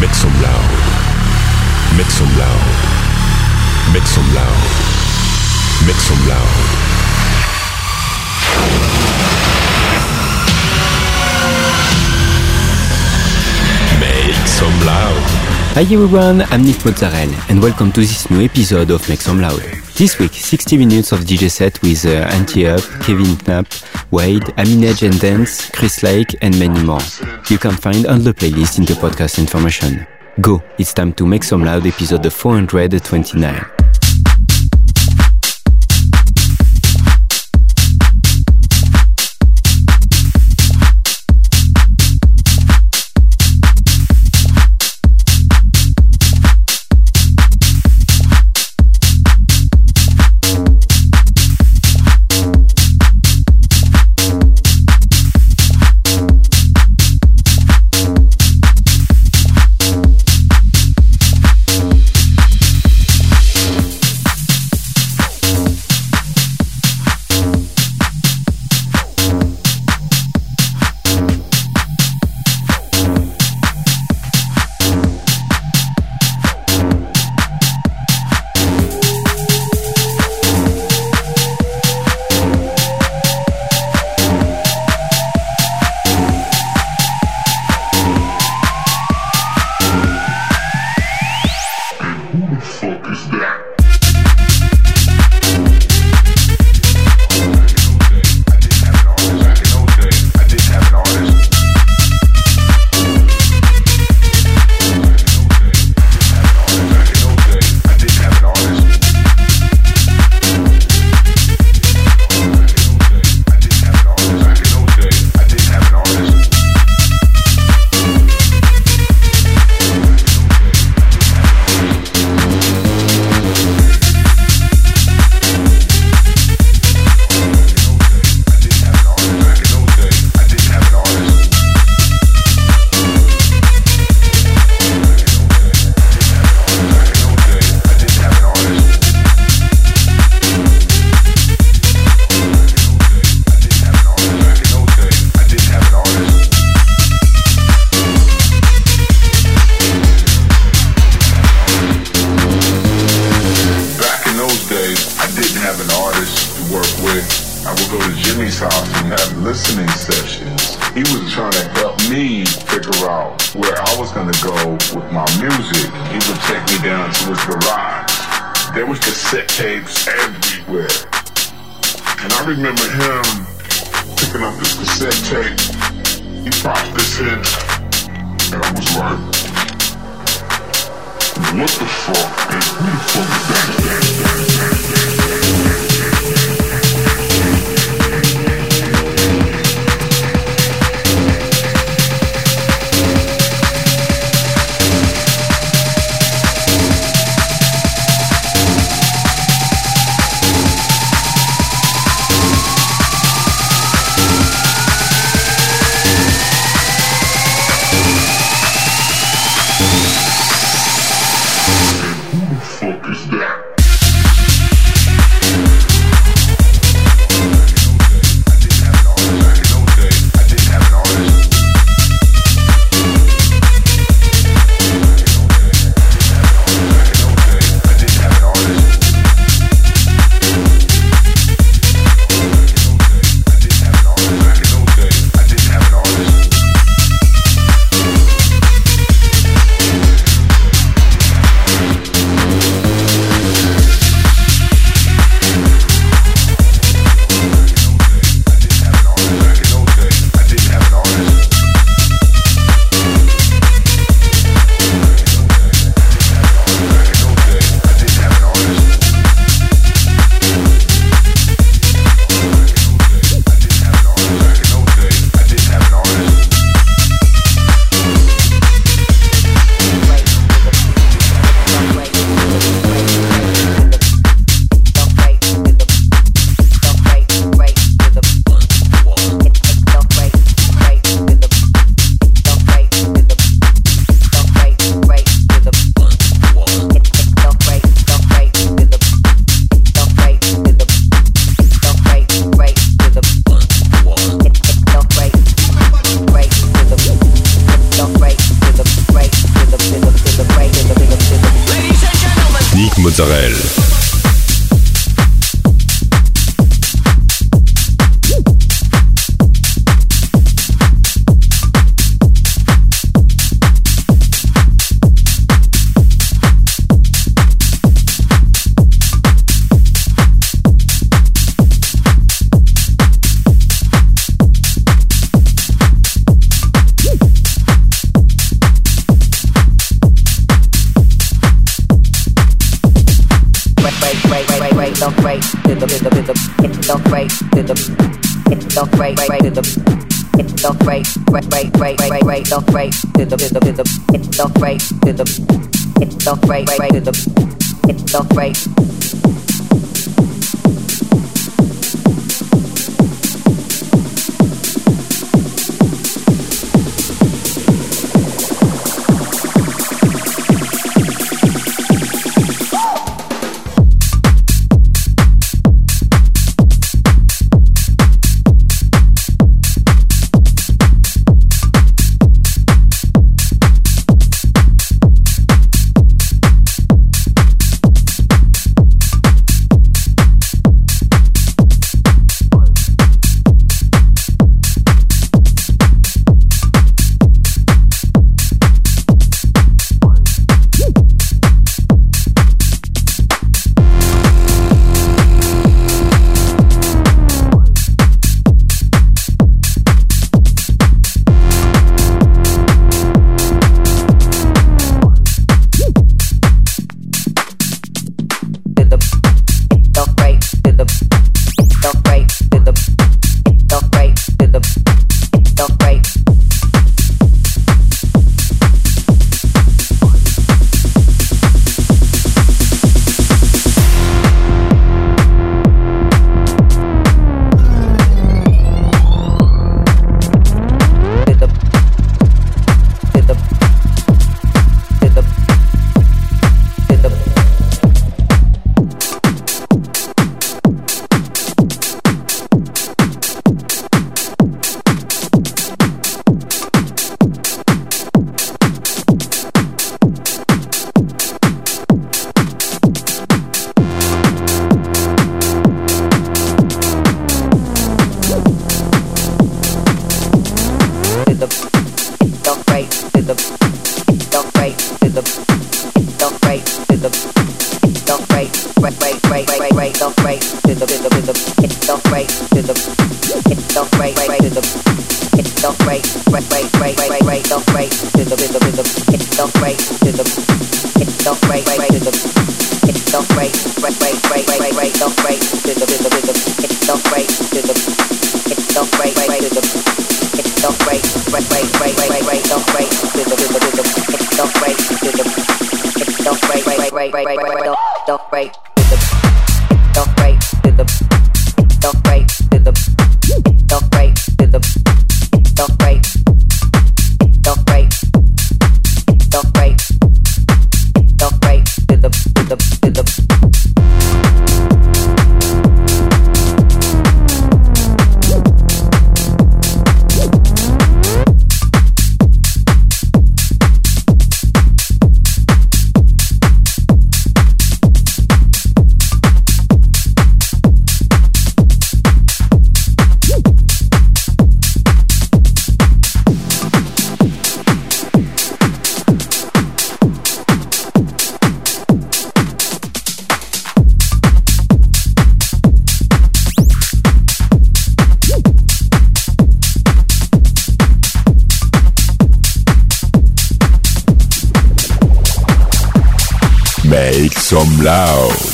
Make some loud. Make some loud. Make some loud. Make some loud. Make some loud. Hi everyone, I'm Nick Mozzarella and welcome to this new episode of Make Some Loud. This week, 60 minutes of DJ set with uh, Anti-Up, Kevin Knapp, Wade, Aminej and Dance, Chris Lake and many more. You can find all the playlist in the podcast information. Go, it's time to Make Some Loud episode 429. Nick Mozzarella. right, right, right, right, right, off right to the to the to the. It's off right to the. It's off right, right to the. It's off right. Loud.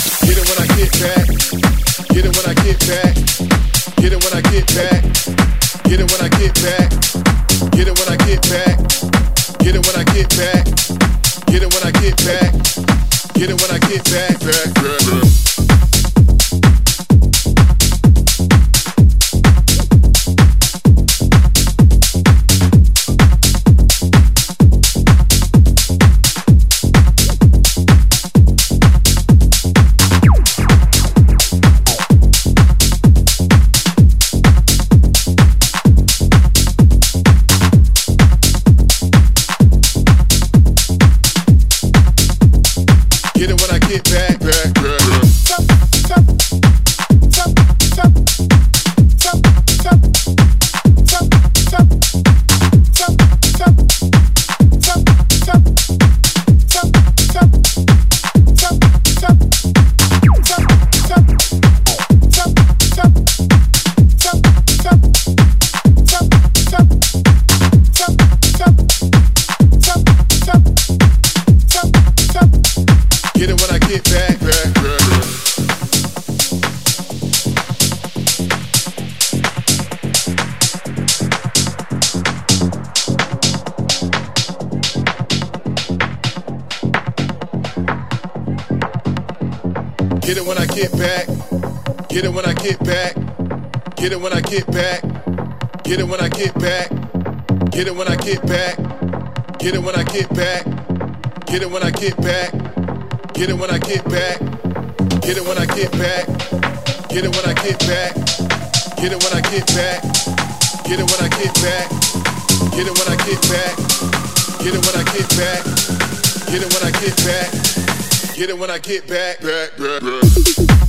Get it when I get back. Get it when I get back. Get it when I get back. Get it when I get back. Get it when I get back. Get it when I get back. Get it when I get back. Get it when I get back. Get it when I get back. Get it when I get back. Get it when I get back. Get it when I get back. Get it when I get back. Get it when I get back. Get it when I get back. Get it when I get back. Back, back, back.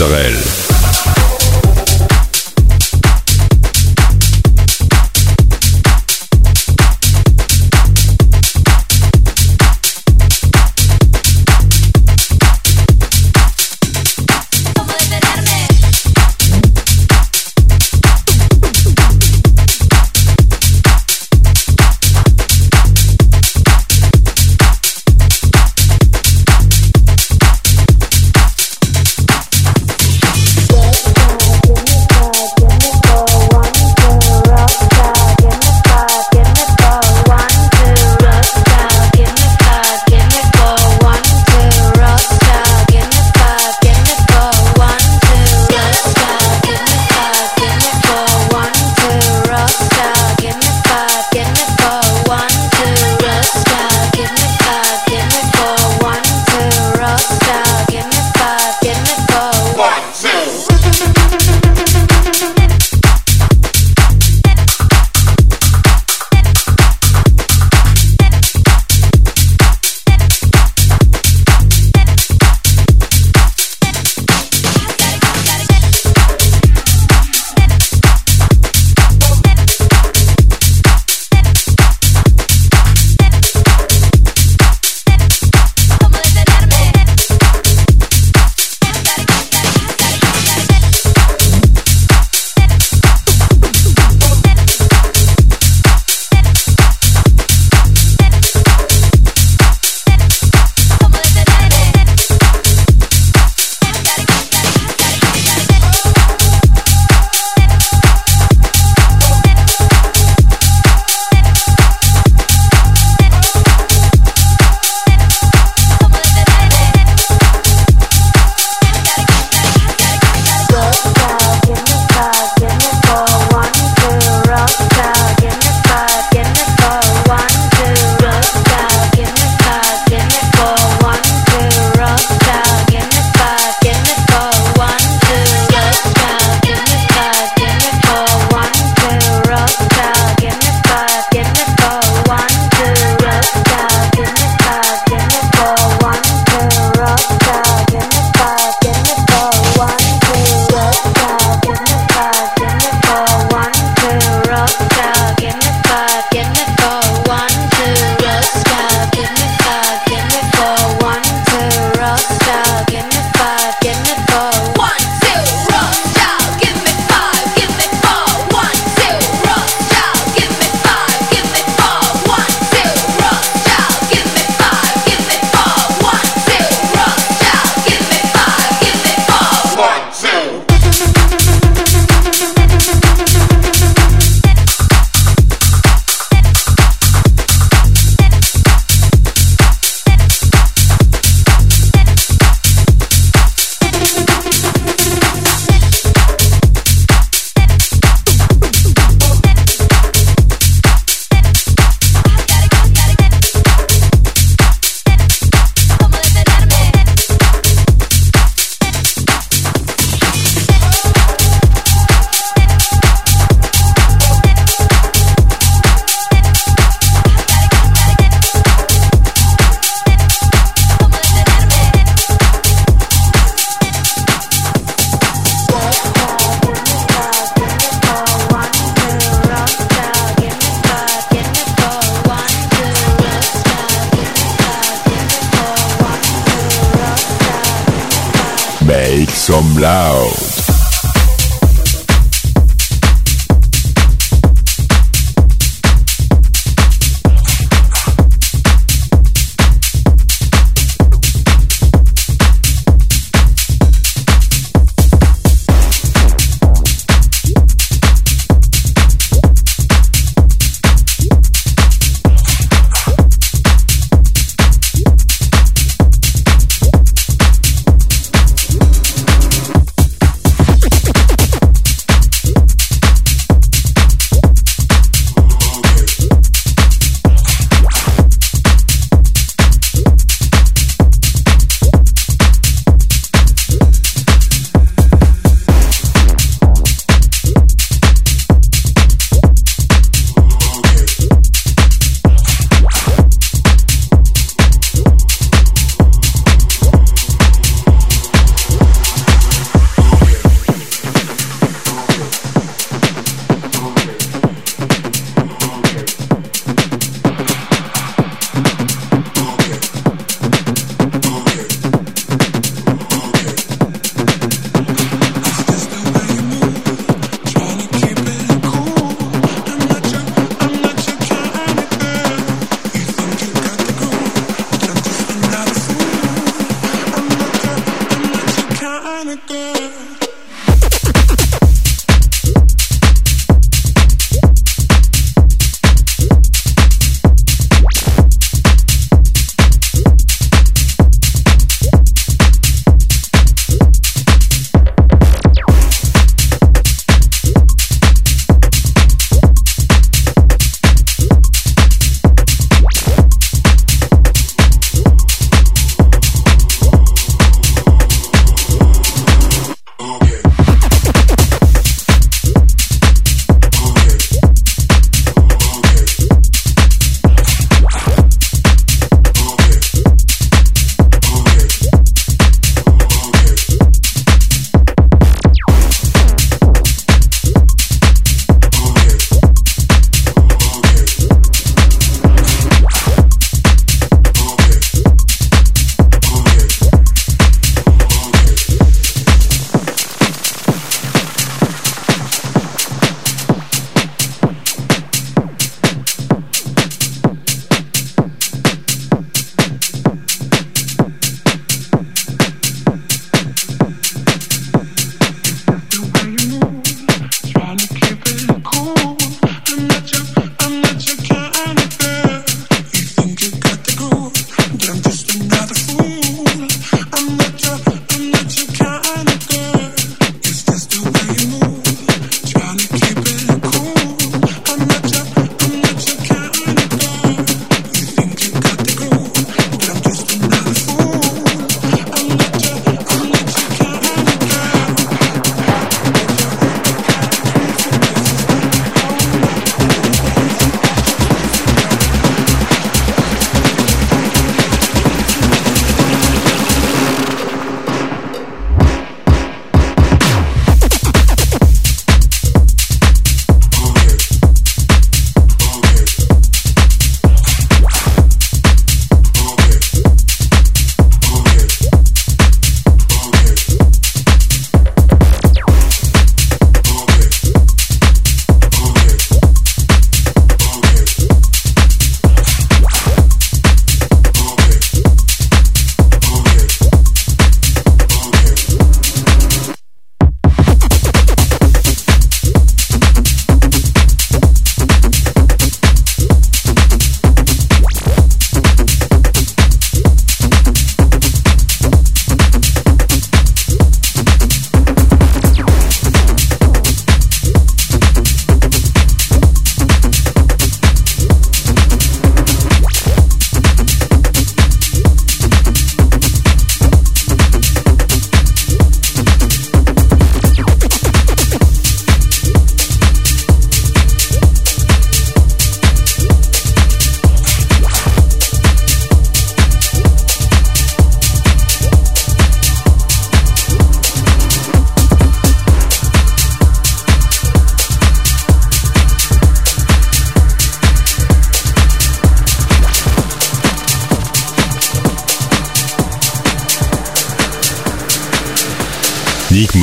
Sorel.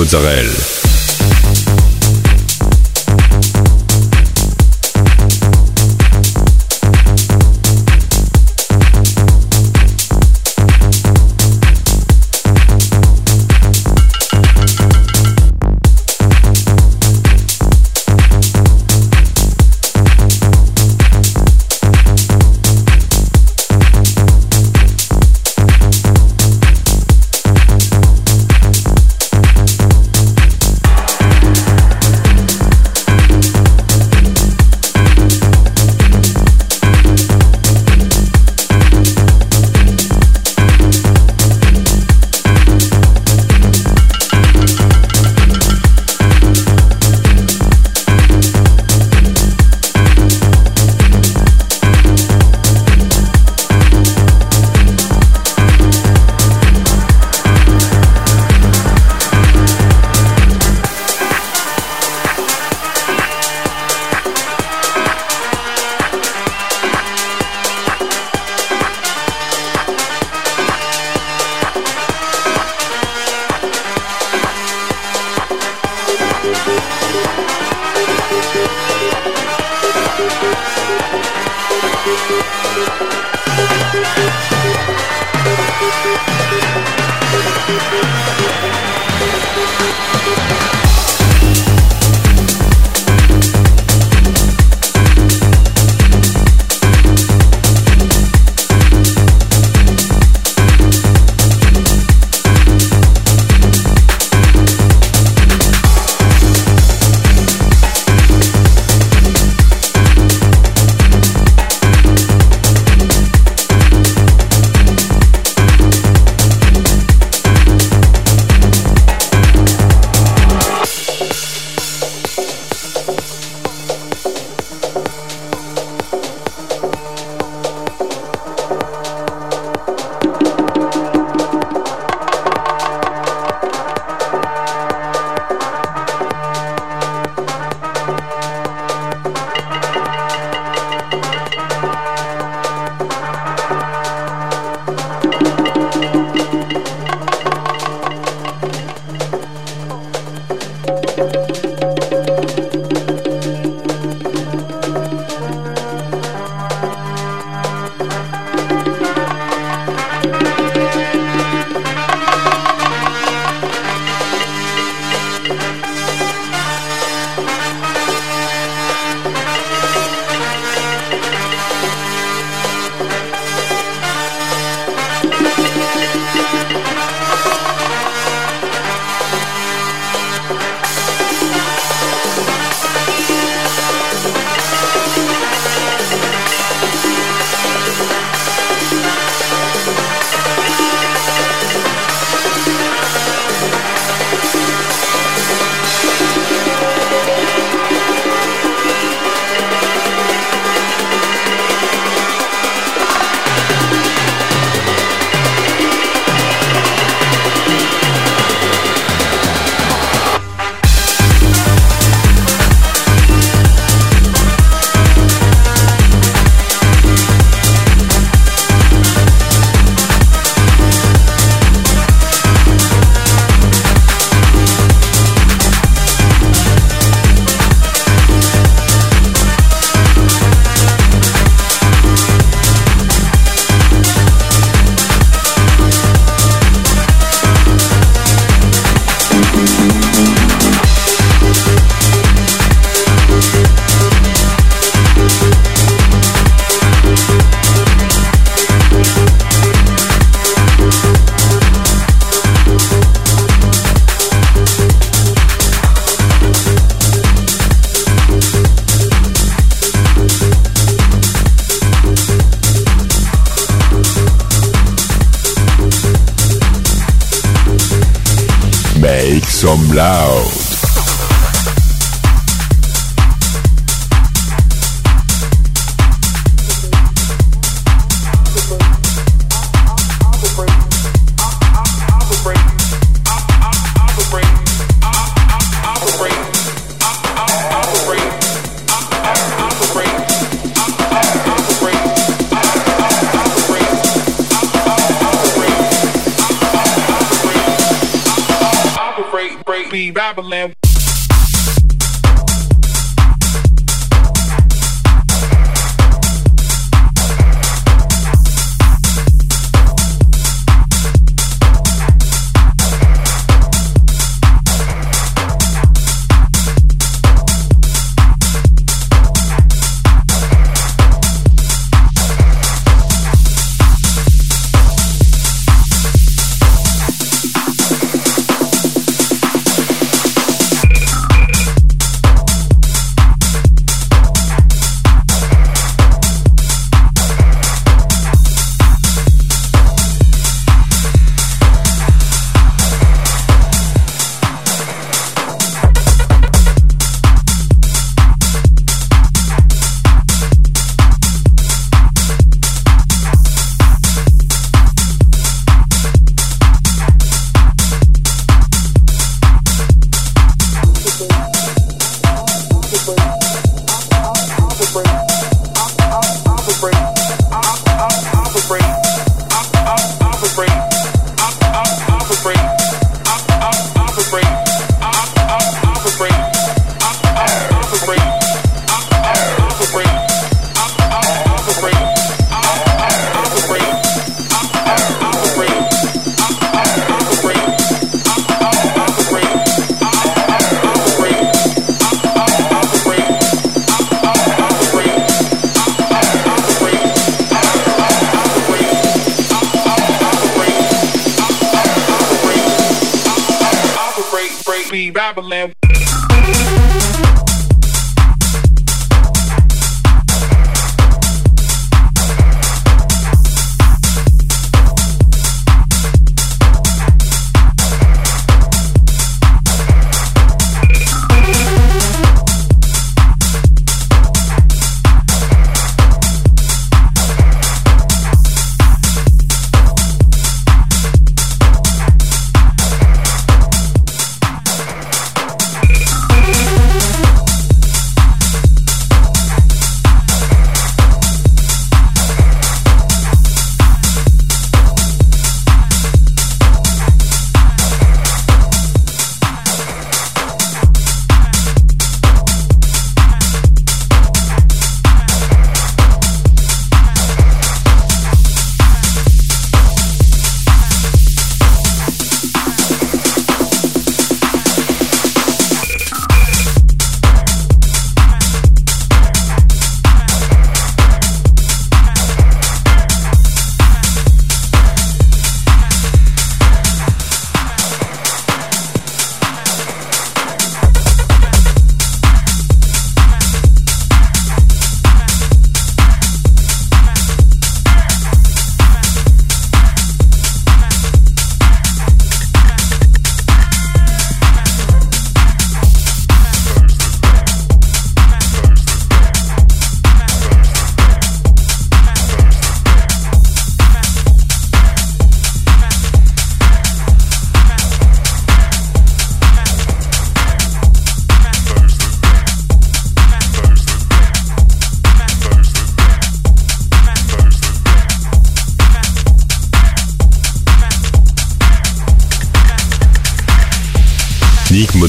Mozzarella.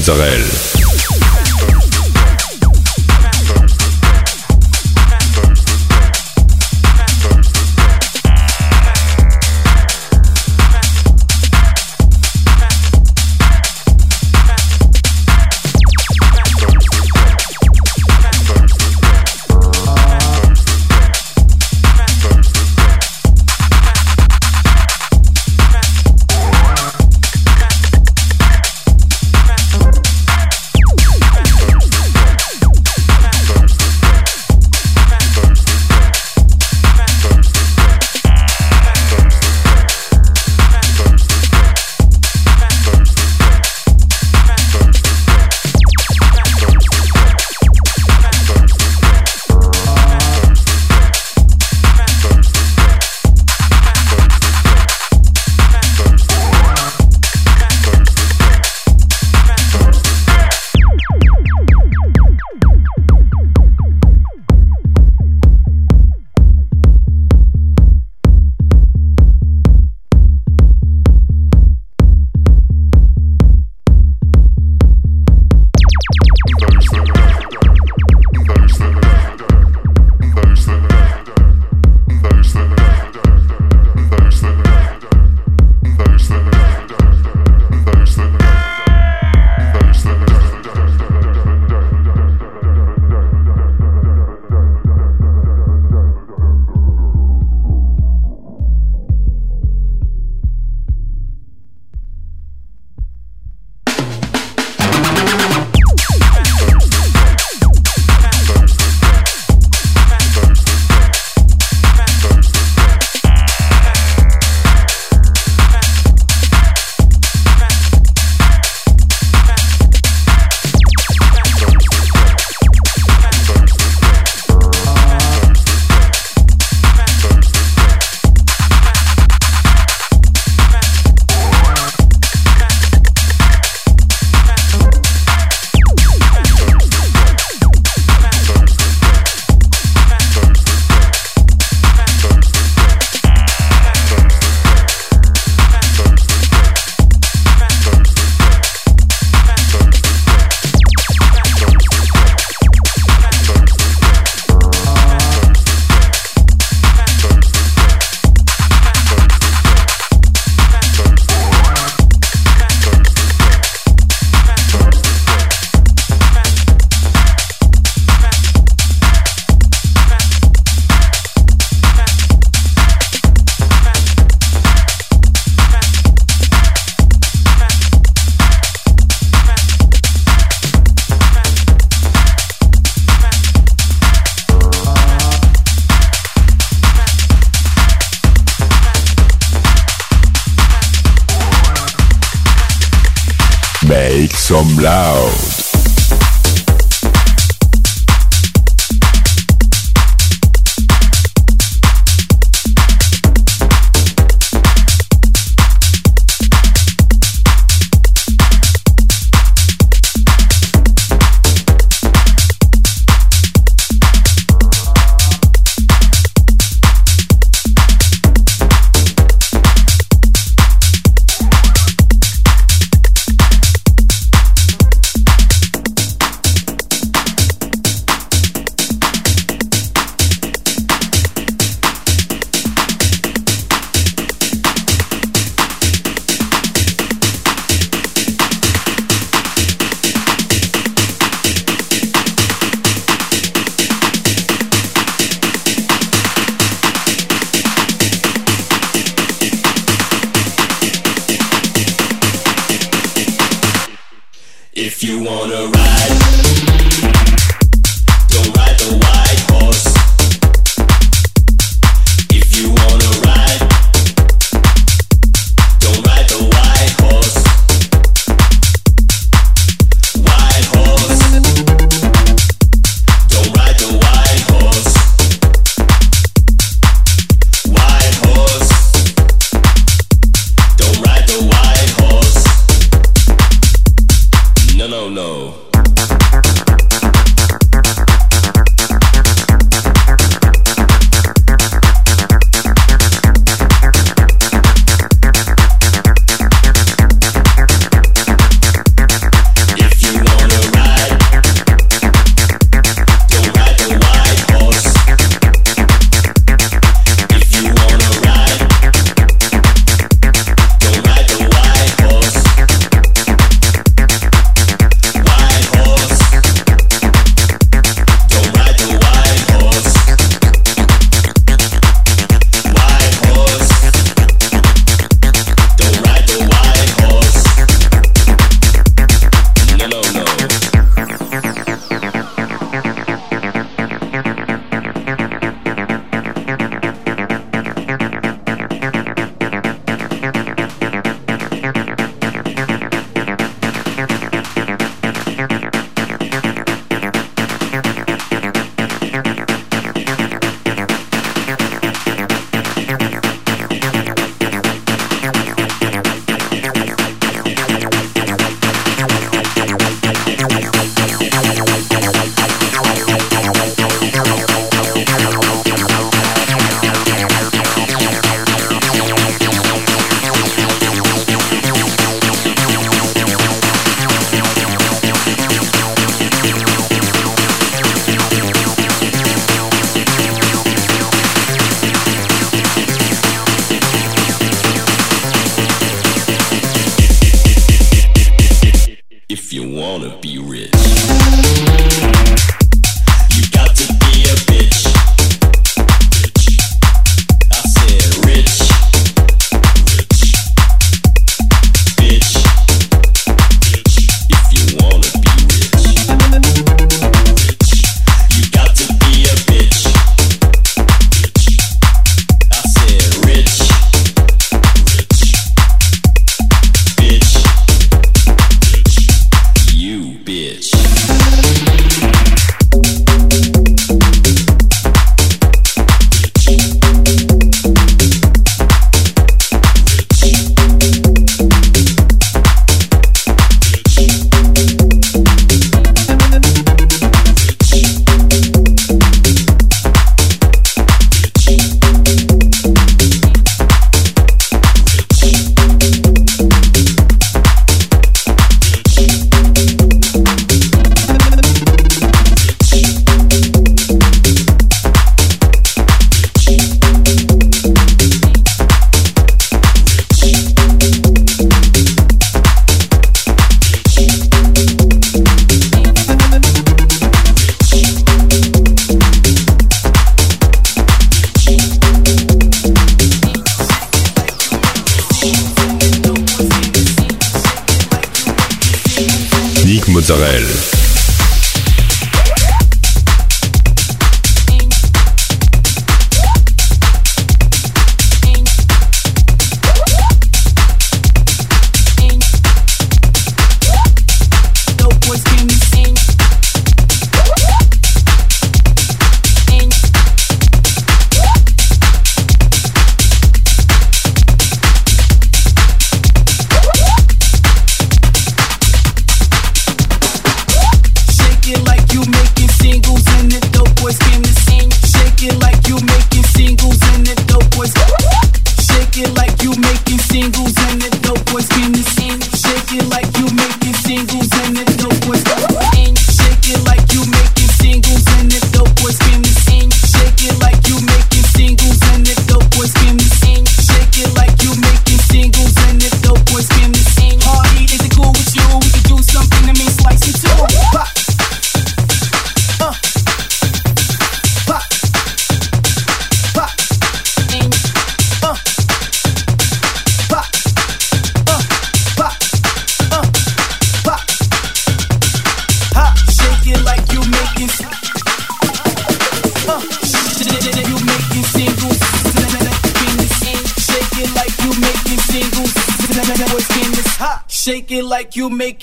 Mozzarella. Make some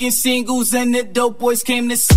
making singles and the dope boys came to. Came